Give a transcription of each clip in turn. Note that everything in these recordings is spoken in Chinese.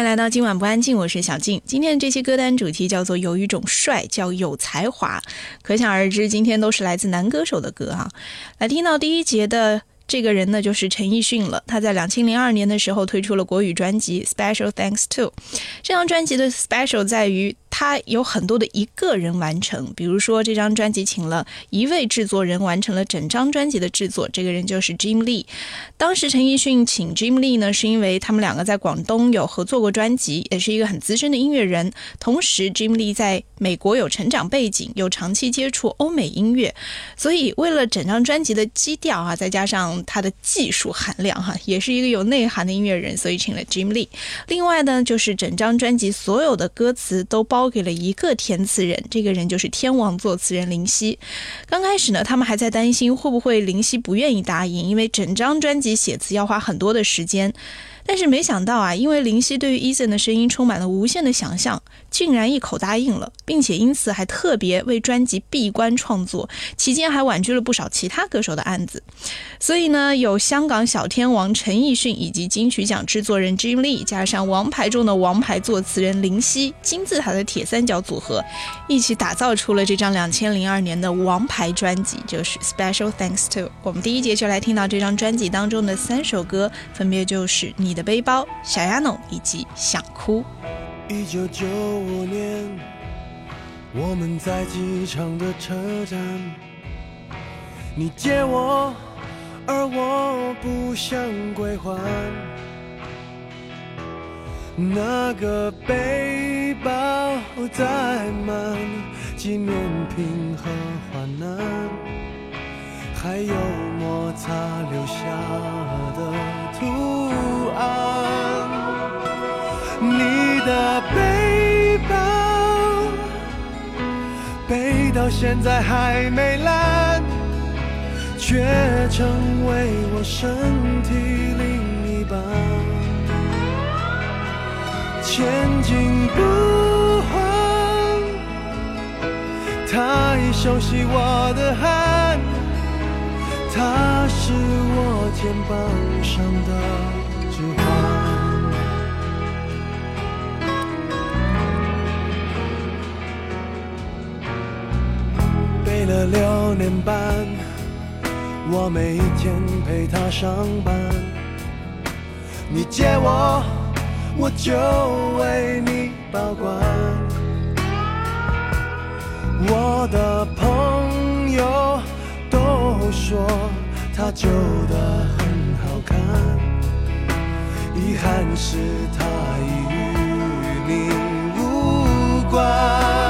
迎来到今晚不安静，我是小静。今天的这期歌单主题叫做有一种帅，叫有才华。可想而知，今天都是来自男歌手的歌哈。来听到第一节的这个人呢，就是陈奕迅了。他在两千零二年的时候推出了国语专辑《Special Thanks to》。这张专辑的 Special 在于。他有很多的一个人完成，比如说这张专辑请了一位制作人完成了整张专辑的制作，这个人就是 Jim Lee。当时陈奕迅请 Jim Lee 呢，是因为他们两个在广东有合作过专辑，也是一个很资深的音乐人。同时，Jim Lee 在美国有成长背景，有长期接触欧美音乐，所以为了整张专辑的基调啊，再加上他的技术含量哈，也是一个有内涵的音乐人，所以请了 Jim Lee。另外呢，就是整张专辑所有的歌词都包。给了一个填词人，这个人就是天王作词人林夕。刚开始呢，他们还在担心会不会林夕不愿意答应，因为整张专辑写词要花很多的时间。但是没想到啊，因为林夕对于 Eason 的声音充满了无限的想象，竟然一口答应了，并且因此还特别为专辑闭关创作，期间还婉拒了不少其他歌手的案子。所以呢，有香港小天王陈奕迅以及金曲奖制作人 Jim Lee，加上王牌中的王牌作词人林夕，金字塔的铁三角组合，一起打造出了这张两千零二年的王牌专辑，就是 Special Thanks to。我们第一节就来听到这张专辑当中的三首歌，分别就是你。你的背包、小丫头以及想哭。一九九五年，我们在机场的车站，你借我，而我不想归还。那个背包载满纪念品和患难，还有摩擦留下的图。你的背包背到现在还没烂，却成为我身体另一半。前进不换，他已熟悉我的汗，他是我肩膀上的。背了六年半，我每一天陪他上班。你借我，我就为你保管。我的朋友都说他旧的很好看，遗憾是他已与你无关。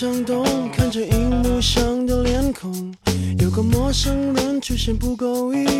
动也不想动，看着荧幕上的脸孔，有个陌生人出现不够一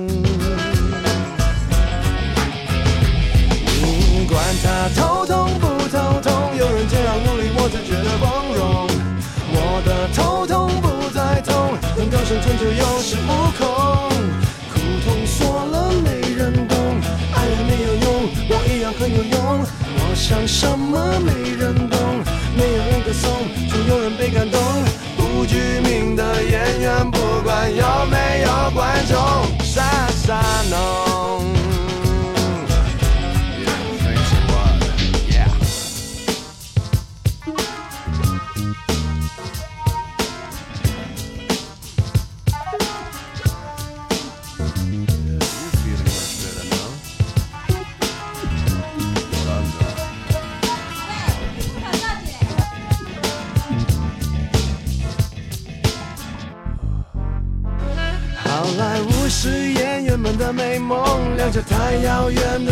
他头痛不头痛，有人这样努力，我才觉得光荣。我的头痛不再痛，能高声成就有恃无恐。苦痛说了没人懂，爱人没有用，我一样很有用。我想什么没人懂，没有人歌颂，总有人被感动。不具名的演员，不管有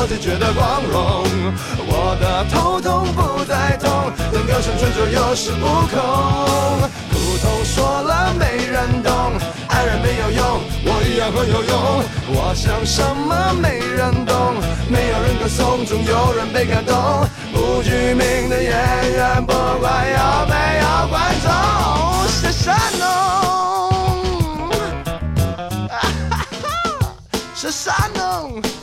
我只觉得光荣。我的头痛不再痛，能够生存就有恃无恐。苦痛说了没人懂，爱人没有用，我一样很有用。我想什么没人懂，没有人歌颂，总有人被感动。不具名的演员，不管有没有观众，傻傻弄。是傻弄。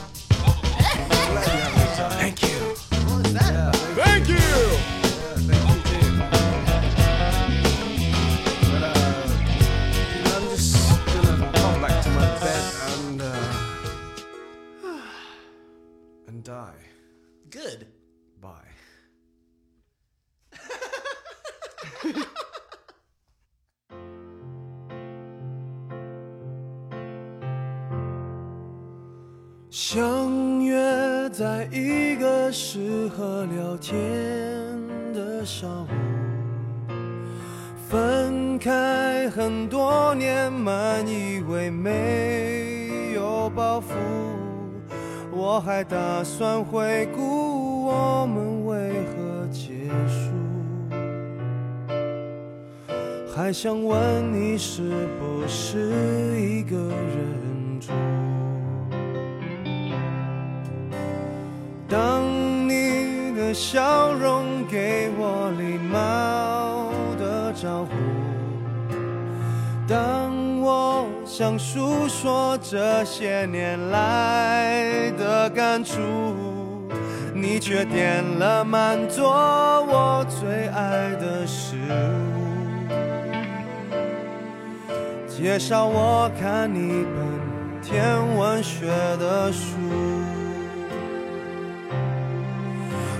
相约在一个适合聊天的上午，分开很多年，满以为没有包袱。我还打算回顾我们为何结束，还想问你是不是一个人住。笑容给我礼貌的招呼，当我想诉说这些年来的感触，你却点了满桌我最爱的食物，介绍我看一本天文学的书。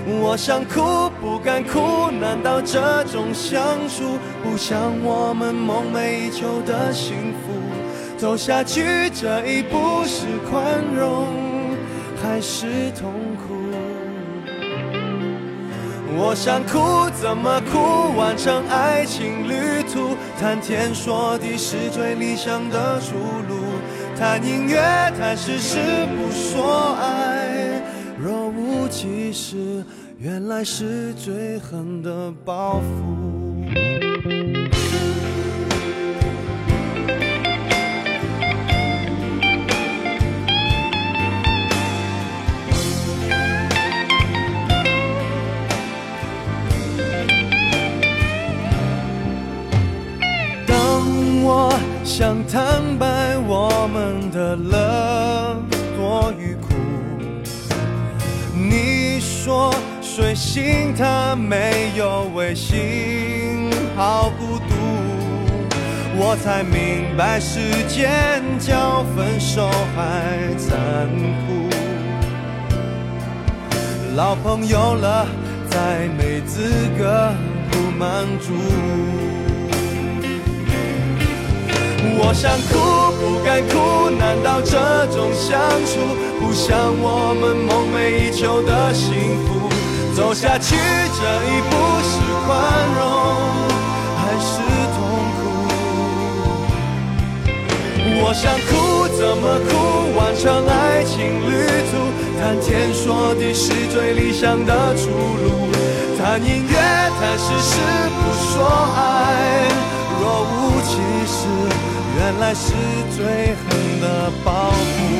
我想哭，不敢哭，难道这种相处不像我们梦寐以求的幸福？走下去这一步是宽容还是痛苦？我想哭，怎么哭？完成爱情旅途，谈天说地是最理想的出路。谈音乐，谈事，不说。其实，原来是最狠的报复。当我想坦白我们的冷说睡醒它没有微信，好孤独。我才明白时间较分手还残酷。老朋友了，再没资格不满足。我想哭，不敢哭，难道这种相处不像我们梦寐以求的幸福？走下去这一步是宽容还是痛苦？我想哭，怎么哭？完成爱情旅途，谈天说地是最理想的出路。谈音乐，谈事，不说爱。若无其事，原来是最狠的报复。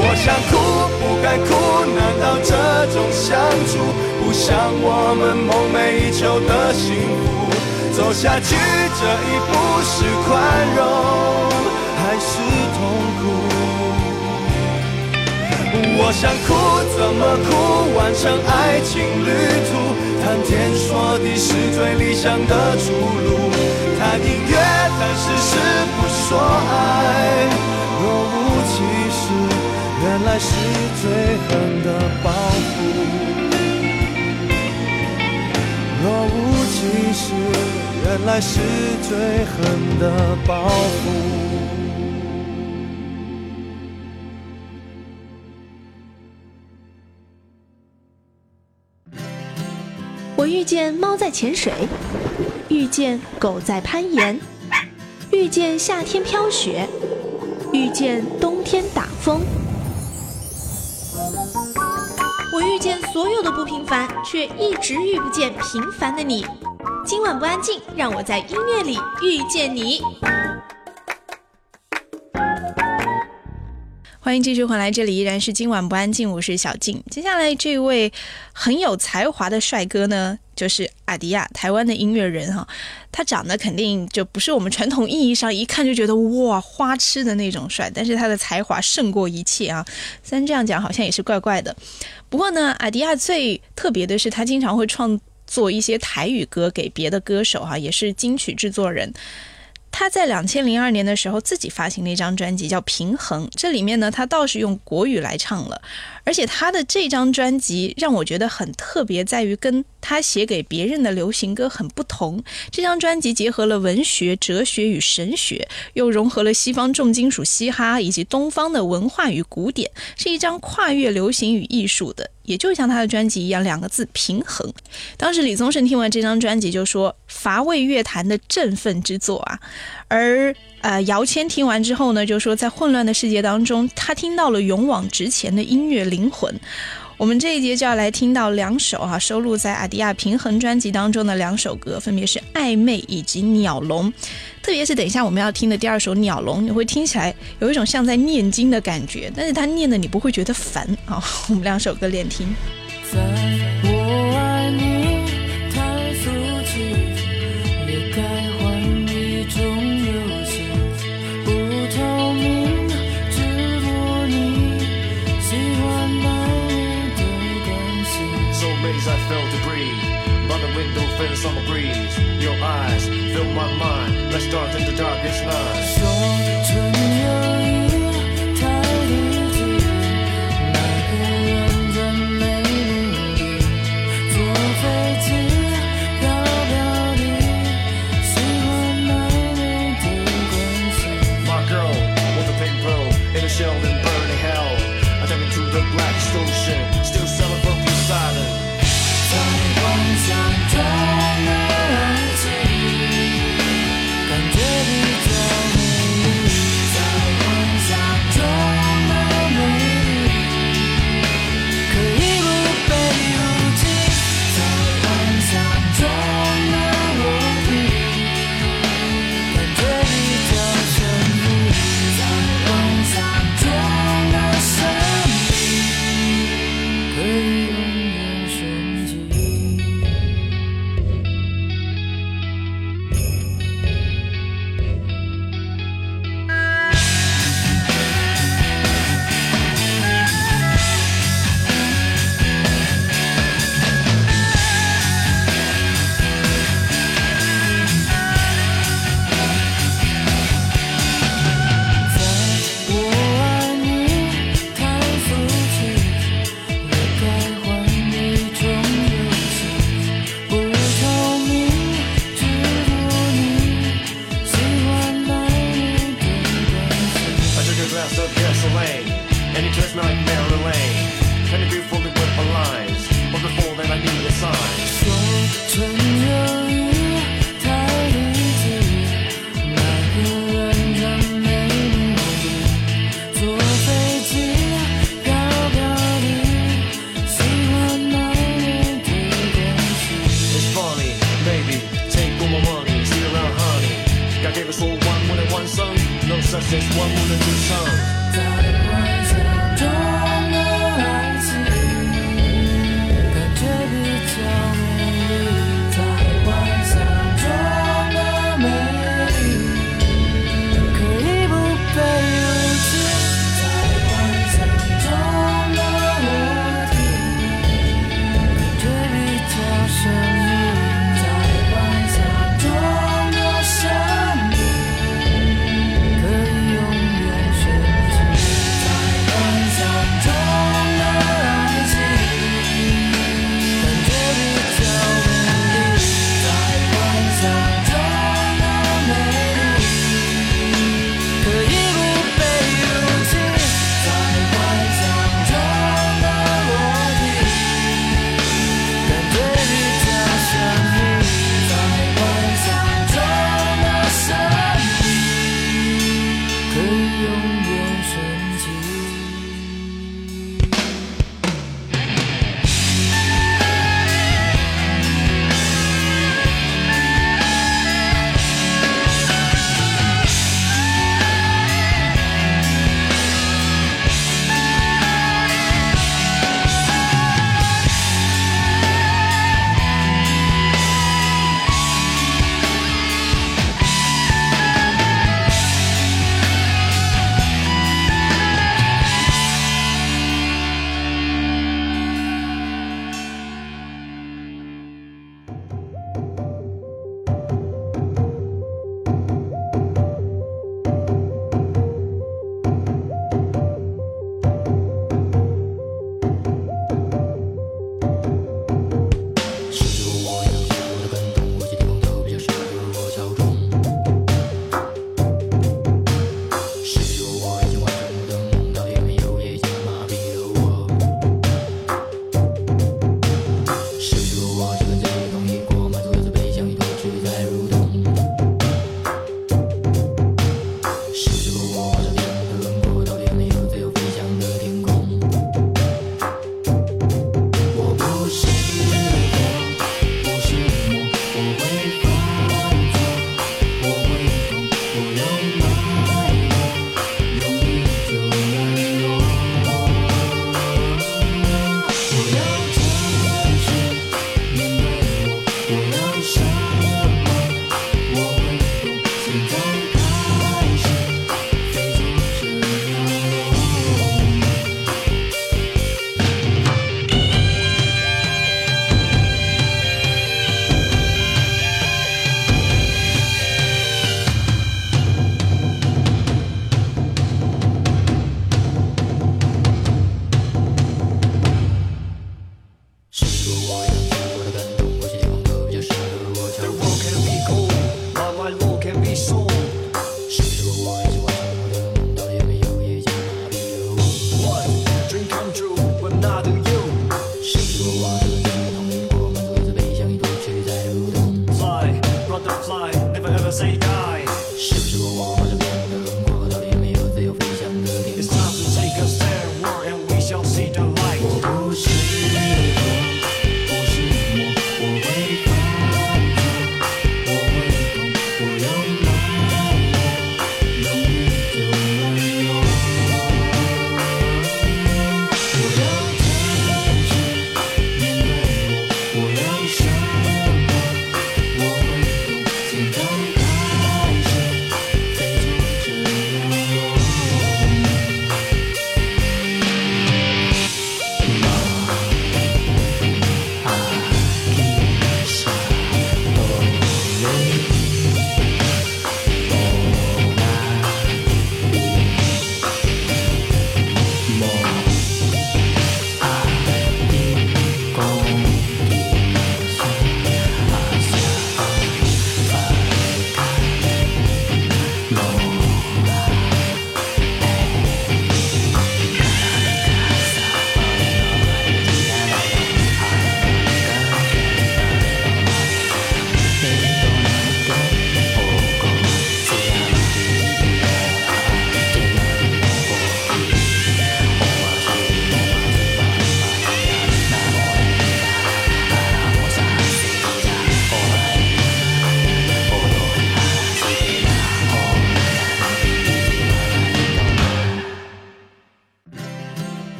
我想哭，不敢哭，难道这种相处不像我们梦寐以求的幸福？走下去这一步是宽容还是痛苦？我想哭，怎么哭？完成爱情旅途，谈天说地是最理想的出路。谈音乐，谈事实，不说爱。来是最狠的报复。若无其事，原来是最狠的报复。我遇见猫在潜水，遇见狗在攀岩，遇见夏天飘雪，遇见冬天打风。我遇见所有的不平凡，却一直遇不见平凡的你。今晚不安静，让我在音乐里遇见你。欢迎继续回来，这里依然是今晚不安静，我是小静。接下来这位很有才华的帅哥呢，就是阿迪亚，台湾的音乐人哈。他长得肯定就不是我们传统意义上一看就觉得哇花痴的那种帅，但是他的才华胜过一切啊。虽然这样讲好像也是怪怪的，不过呢，阿迪亚最特别的是他经常会创作一些台语歌给别的歌手哈、也是金曲制作人。他在两千零二年的时候自己发行了一张专辑叫《平衡》，这里面呢，他倒是用国语来唱了，而且他的这张专辑让我觉得很特别，在于跟他写给别人的流行歌很不同。这张专辑结合了文学、哲学与神学，又融合了西方重金属、嘻哈以及东方的文化与古典，是一张跨越流行与艺术的。也就像他的专辑一样，两个字平衡。当时李宗盛听完这张专辑就说：“乏味乐坛的振奋之作啊。”而呃，姚谦听完之后呢，就说在混乱的世界当中，他听到了勇往直前的音乐灵魂。我们这一节就要来听到两首哈、收录在阿迪亚平衡专辑当中的两首歌，分别是《暧昧》以及《鸟笼》。特别是等一下我们要听的第二首《鸟笼》，你会听起来有一种像在念经的感觉，但是他念的你不会觉得烦啊、我们两首歌连听。在我爱你 summer breeze. Your eyes fill my mind. Let's start in the darkest night. 些万物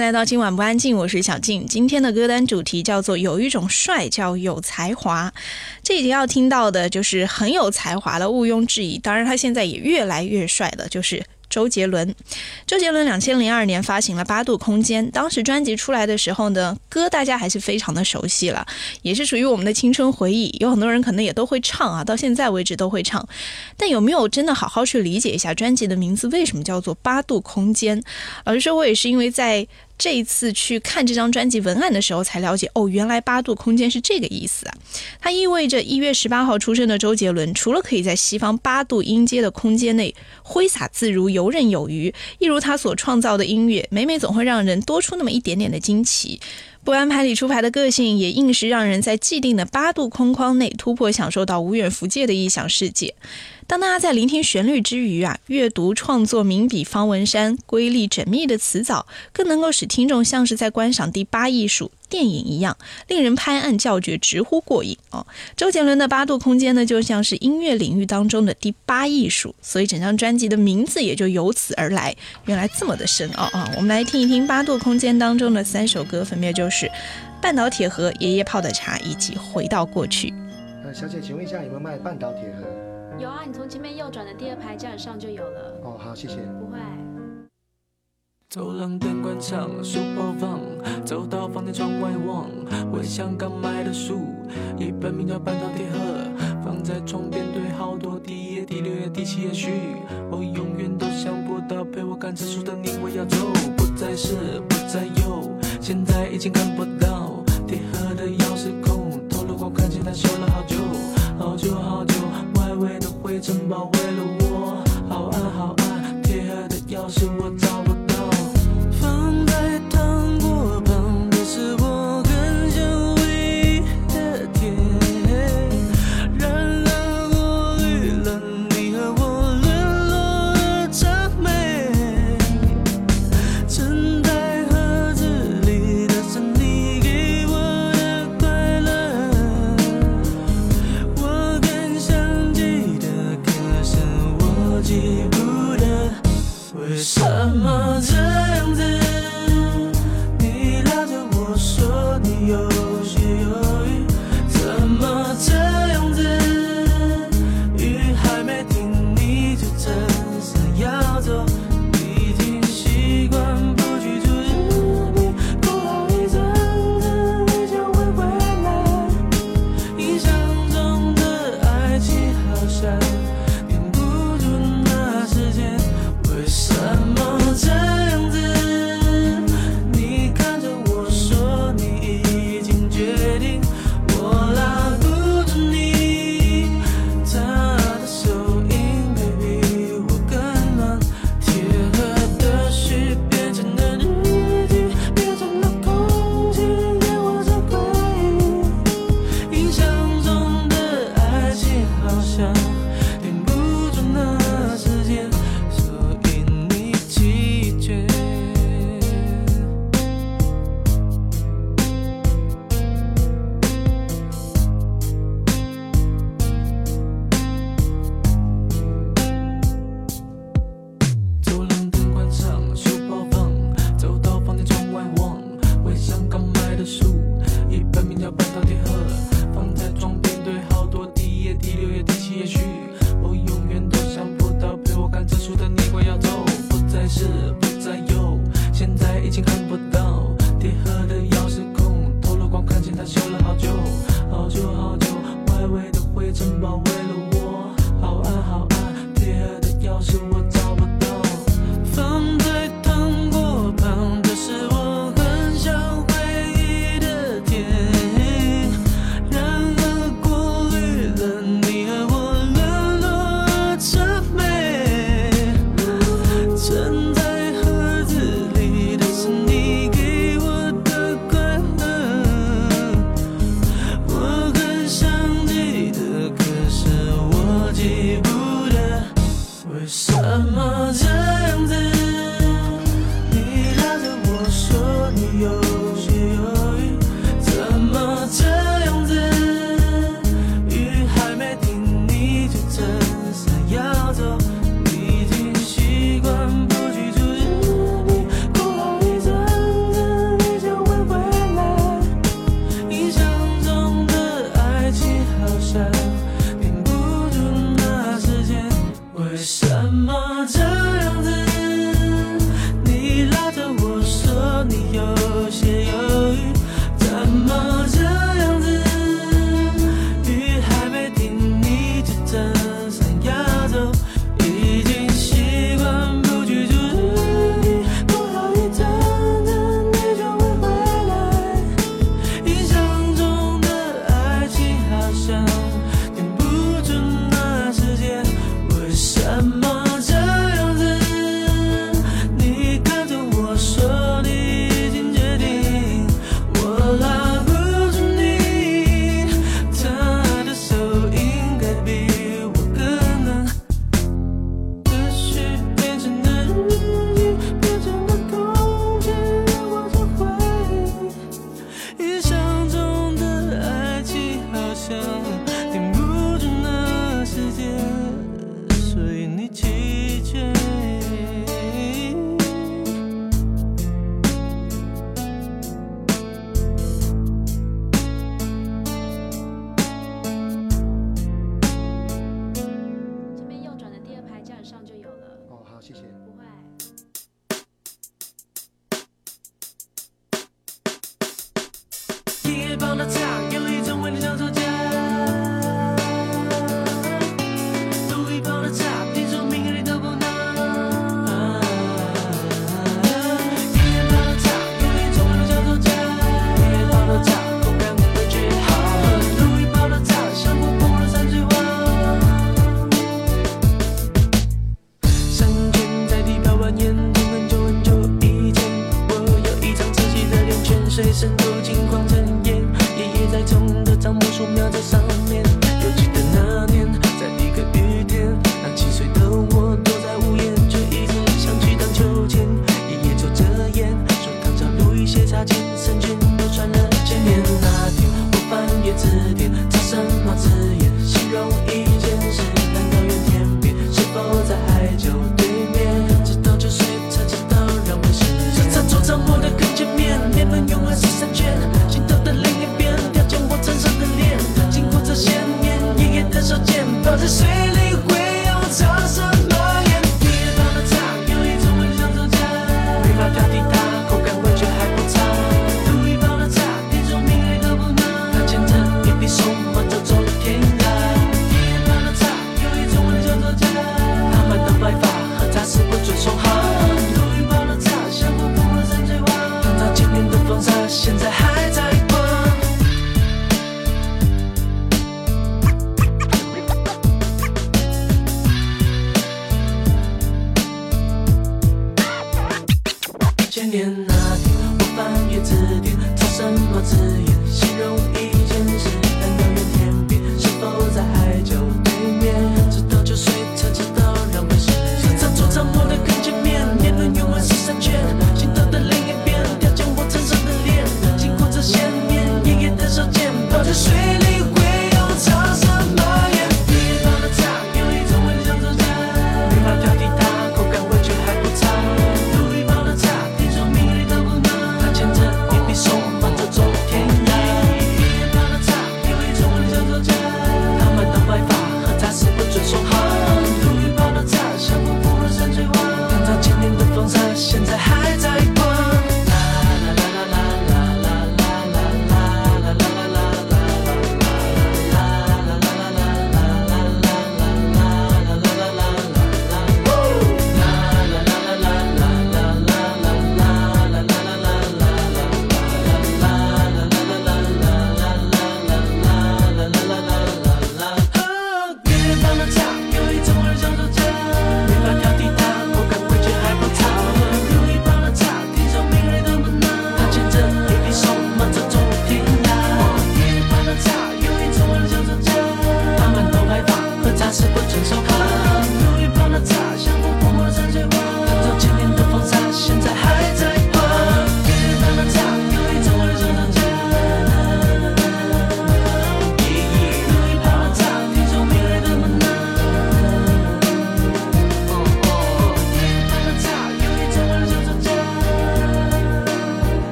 迎来到今晚不安静，我是小静。今天的歌单主题叫做“有一种帅叫有才华”。这一节要听到的就是很有才华的，毋庸置疑。当然，他现在也越来越帅了，就是。周杰伦，周杰伦两千零二年发行了《八度空间》，当时专辑出来的时候呢，歌大家还是非常的熟悉了，也是属于我们的青春回忆。有很多人可能也都会唱啊，到现在为止都会唱。但有没有真的好好去理解一下专辑的名字为什么叫做《八度空间》？老实说，我也是因为在。这一次去看这张专辑文案的时候，才了解哦，原来八度空间是这个意思啊！它意味着一月十八号出生的周杰伦，除了可以在西方八度音阶的空间内挥洒自如、游刃有余，一如他所创造的音乐，每每总会让人多出那么一点点的惊奇。不按牌理出牌的个性，也硬是让人在既定的八度空框内突破，享受到无远弗届的异想世界。当大家在聆听旋律之余啊，阅读创作名笔方文山瑰丽缜密的词藻，更能够使听众像是在观赏第八艺术电影一样，令人拍案叫绝，直呼过瘾哦。周杰伦的八度空间呢，就像是音乐领域当中的第八艺术，所以整张专辑的名字也就由此而来。原来这么的深奥啊！我们来听一听八度空间当中的三首歌，分别就是《半岛铁盒》、《爷爷泡的茶》以及《回到过去》。呃，小姐，请问一下有没有卖半岛铁盒？有啊，你从前面右转的第二排架子上就有了。哦，好，谢谢。不会。走廊灯关上，书包放，走到房间窗外望，回想刚买的书，一本名叫《半岛铁盒》，放在床边堆好多，第一页、第六页、第七页序，我永远都想不到陪我看这书的你，我要走，不再是，不再有，现在已经看不到铁盒的钥匙孔，透了光，看见它修了好久，好久好久，外围的灰尘包围了我，好暗好暗，铁盒的钥匙我找不到用爱去成全，镜头的另一边，调整我沧桑的脸，紧箍着线，年爷爷的手剑，泡在水里。现在还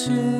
是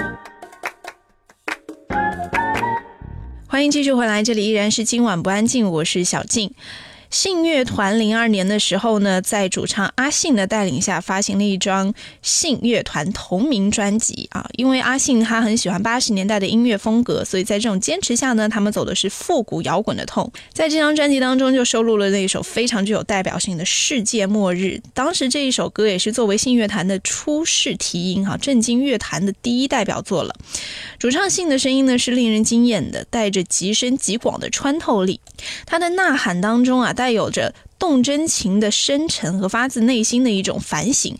欢迎继续回来，这里依然是今晚不安静，我是小静。信乐团零二年的时候呢，在主唱阿信的带领下，发行了一张信乐团同名专辑啊。因为阿信他很喜欢八十年代的音乐风格，所以在这种坚持下呢，他们走的是复古摇滚的痛。在这张专辑当中，就收录了那一首非常具有代表性的《世界末日》。当时这一首歌也是作为信乐团的初试题音哈、震惊乐坛的第一代表作了。主唱信的声音呢是令人惊艳的，带着极深极广的穿透力。他的呐喊当中啊，带有着动真情的深沉和发自内心的一种反省。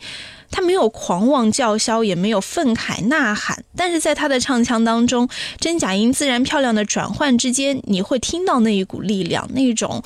他没有狂妄叫嚣，也没有愤慨呐喊，但是在他的唱腔当中，真假音自然漂亮的转换之间，你会听到那一股力量，那种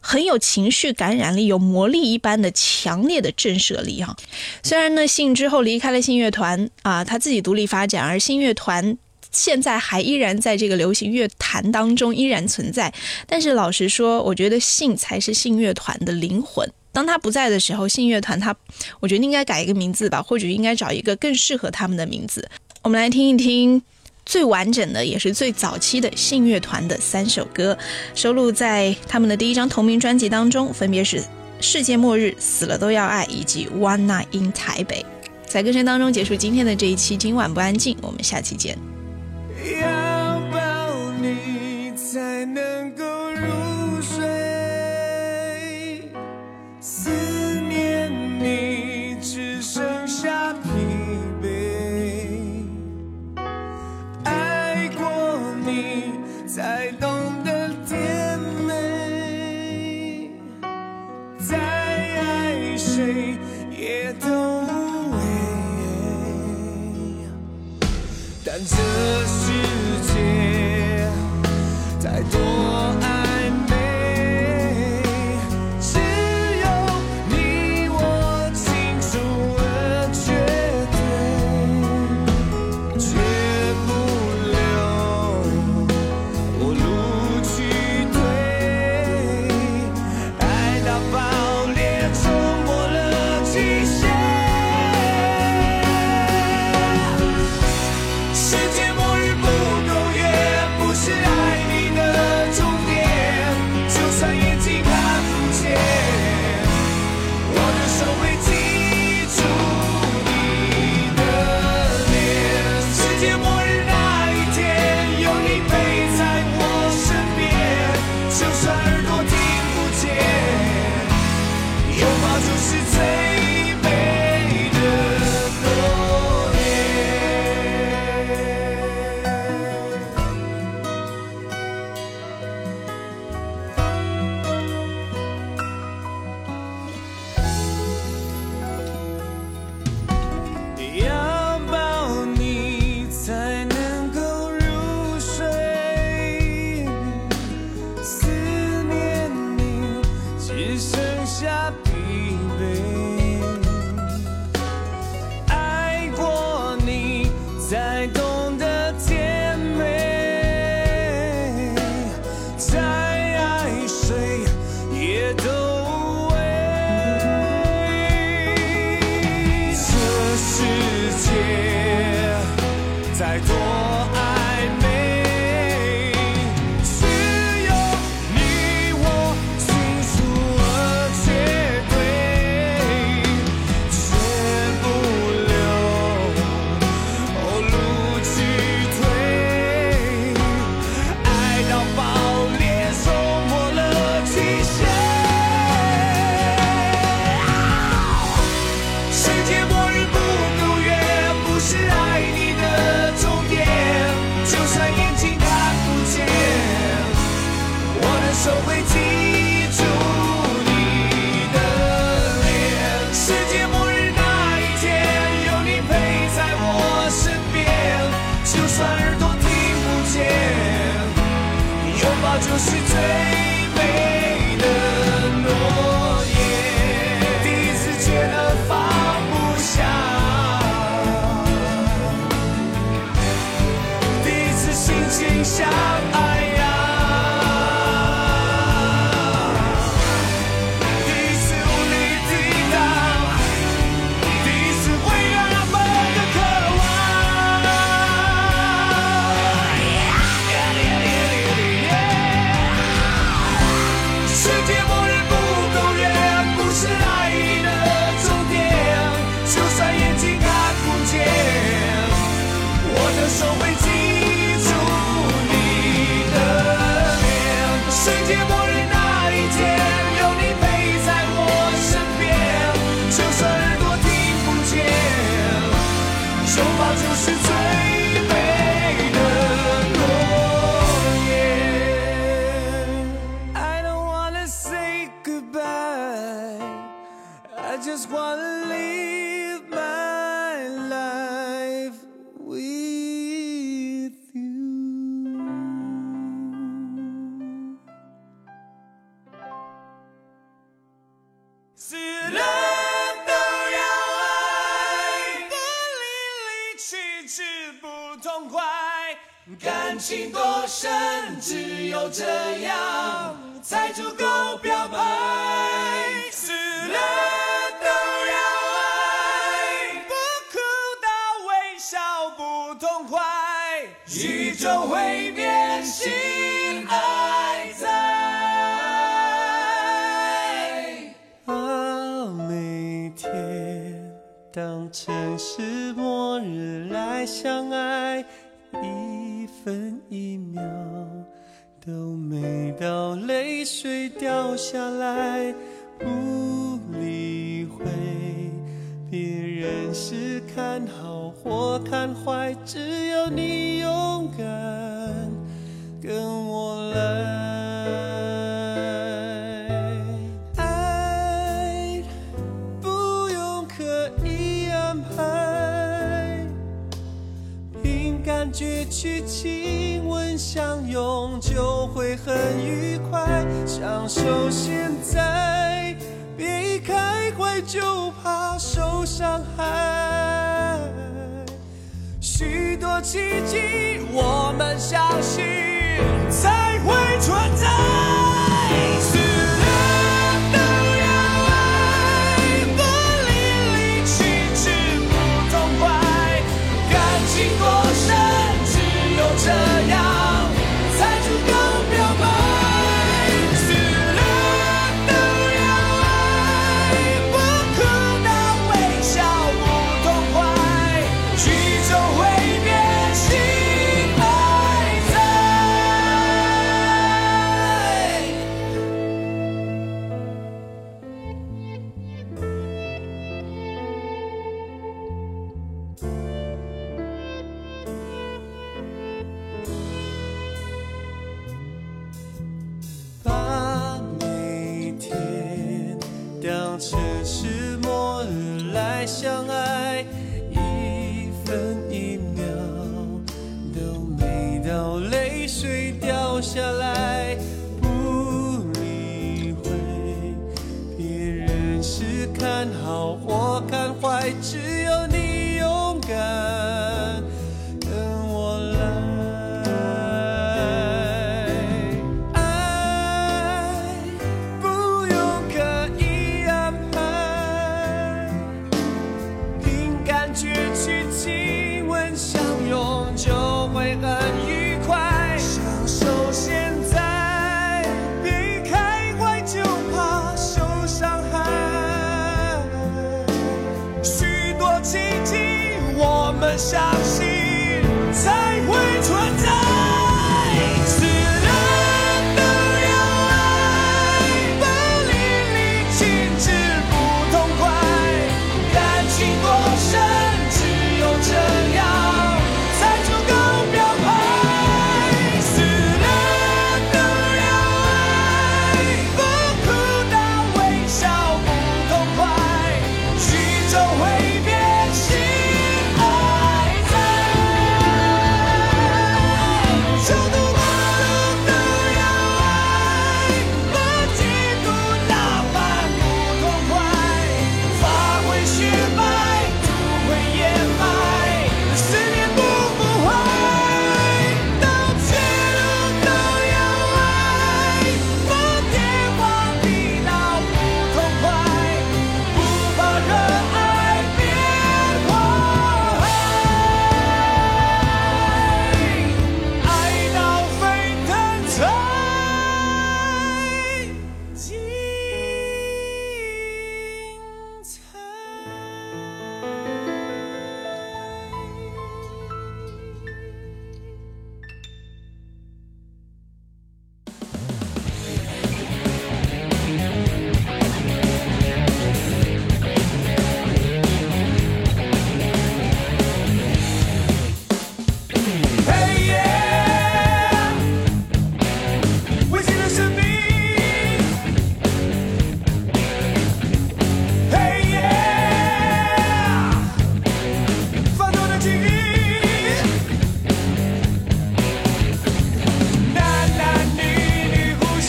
很有情绪感染力、有魔力一般的强烈的震慑力哈。虽然呢，信之后离开了信乐团啊，他自己独立发展，而信乐团。现在还依然在这个流行乐坛当中依然存在，但是老实说，我觉得信才是信乐团的灵魂。当他不在的时候，信乐团他，我觉得应该改一个名字吧，或者应该找一个更适合他们的名字。我们来听一听最完整的，也是最早期的信乐团的三首歌，收录在他们的第一张同名专辑当中，分别是《世界末日》、《死了都要爱》以及《One Night in 台北》。在歌声当中结束今天的这一期，今晚不安静，我们下期见。要抱你才能够入睡，思念你只剩下疲惫，爱过你才懂我是最气质不痛快感情多深只有这样才足够表白。死了都要爱不哭到微笑不痛快宇宙会变心。相爱一分一秒都没到泪水掉下来不理会别人是看好或看坏只要你勇敢跟我来。会很愉快享受现在别一开怀就怕受伤害。许多奇迹我们相信才会存在。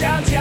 shout